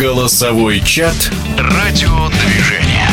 Голосовой чат «Радиодвижение».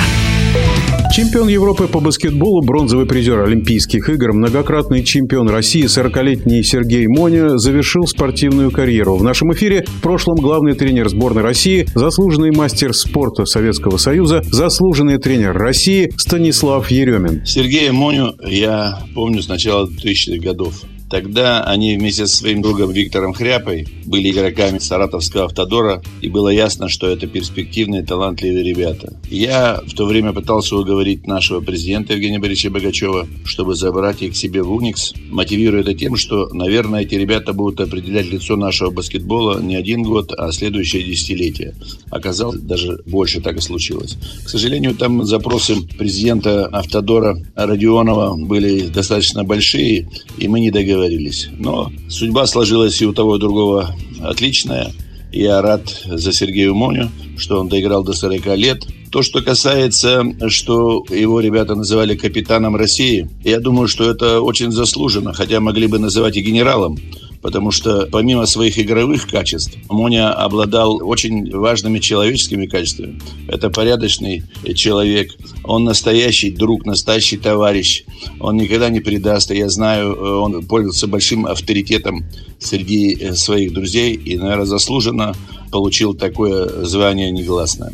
Чемпион Европы по баскетболу, бронзовый призер Олимпийских игр, многократный чемпион России, 40-летний Сергей Моня завершил спортивную карьеру. В нашем эфире в прошлом главный тренер сборной России, заслуженный мастер спорта Советского Союза, заслуженный тренер России Станислав Еремин. Сергея Моню я помню с начала 2000-х годов. Тогда они вместе со своим другом Виктором Хряпой были игроками Саратовского автодора, и было ясно, что это перспективные, талантливые ребята. Я в то время пытался уговорить нашего президента Евгения Борисовича Богачева, чтобы забрать их к себе в Уникс, мотивируя это тем, что, наверное, эти ребята будут определять лицо нашего баскетбола не один год, а следующее десятилетие. Оказалось, даже больше так и случилось. К сожалению, там запросы президента Автодора Родионова были достаточно большие, и мы не договорились договорились. Но судьба сложилась и у того, и у другого отличная. Я рад за Сергея Моню, что он доиграл до 40 лет. То, что касается, что его ребята называли капитаном России, я думаю, что это очень заслуженно, хотя могли бы называть и генералом потому что помимо своих игровых качеств, Моня обладал очень важными человеческими качествами. Это порядочный человек, он настоящий друг, настоящий товарищ, он никогда не предаст. Я знаю, он пользовался большим авторитетом среди э, своих друзей и, наверное, заслуженно получил такое звание негласное.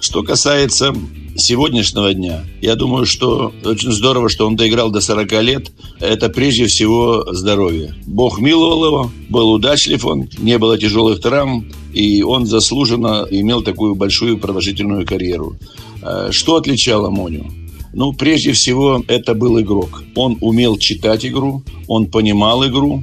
Что касается сегодняшнего дня, я думаю, что очень здорово, что он доиграл до 40 лет. Это прежде всего здоровье. Бог миловал его, был удачлив он, не было тяжелых травм, и он заслуженно имел такую большую продолжительную карьеру. Э, что отличало Моню? Ну, прежде всего, это был игрок. Он умел читать игру, он понимал игру,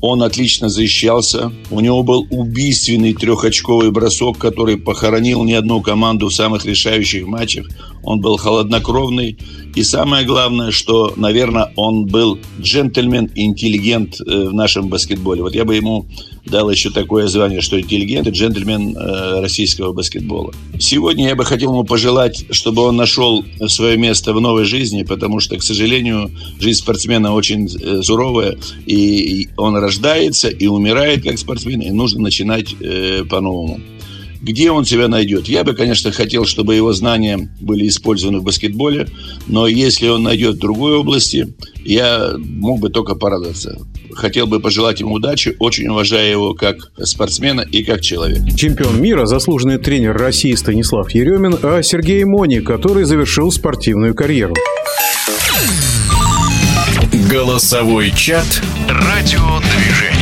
он отлично защищался. У него был убийственный трехочковый бросок, который похоронил не одну команду в самых решающих матчах. Он был холоднокровный. И самое главное, что, наверное, он был джентльмен, интеллигент э, в нашем баскетболе. Вот я бы ему дал еще такое звание, что интеллигент и джентльмен э, российского баскетбола. Сегодня я бы хотел ему пожелать, чтобы он нашел свое место в новой жизни, потому что, к сожалению, жизнь спортсмена очень э, суровая, и он рождается и умирает как спортсмен, и нужно начинать по-новому. Где он себя найдет? Я бы, конечно, хотел, чтобы его знания были использованы в баскетболе, но если он найдет в другой области, я мог бы только порадоваться. Хотел бы пожелать ему удачи, очень уважая его как спортсмена и как человека. Чемпион мира, заслуженный тренер России Станислав Еремин, а Сергей Мони, который завершил спортивную карьеру. Голосовой чат «Радиодвижение».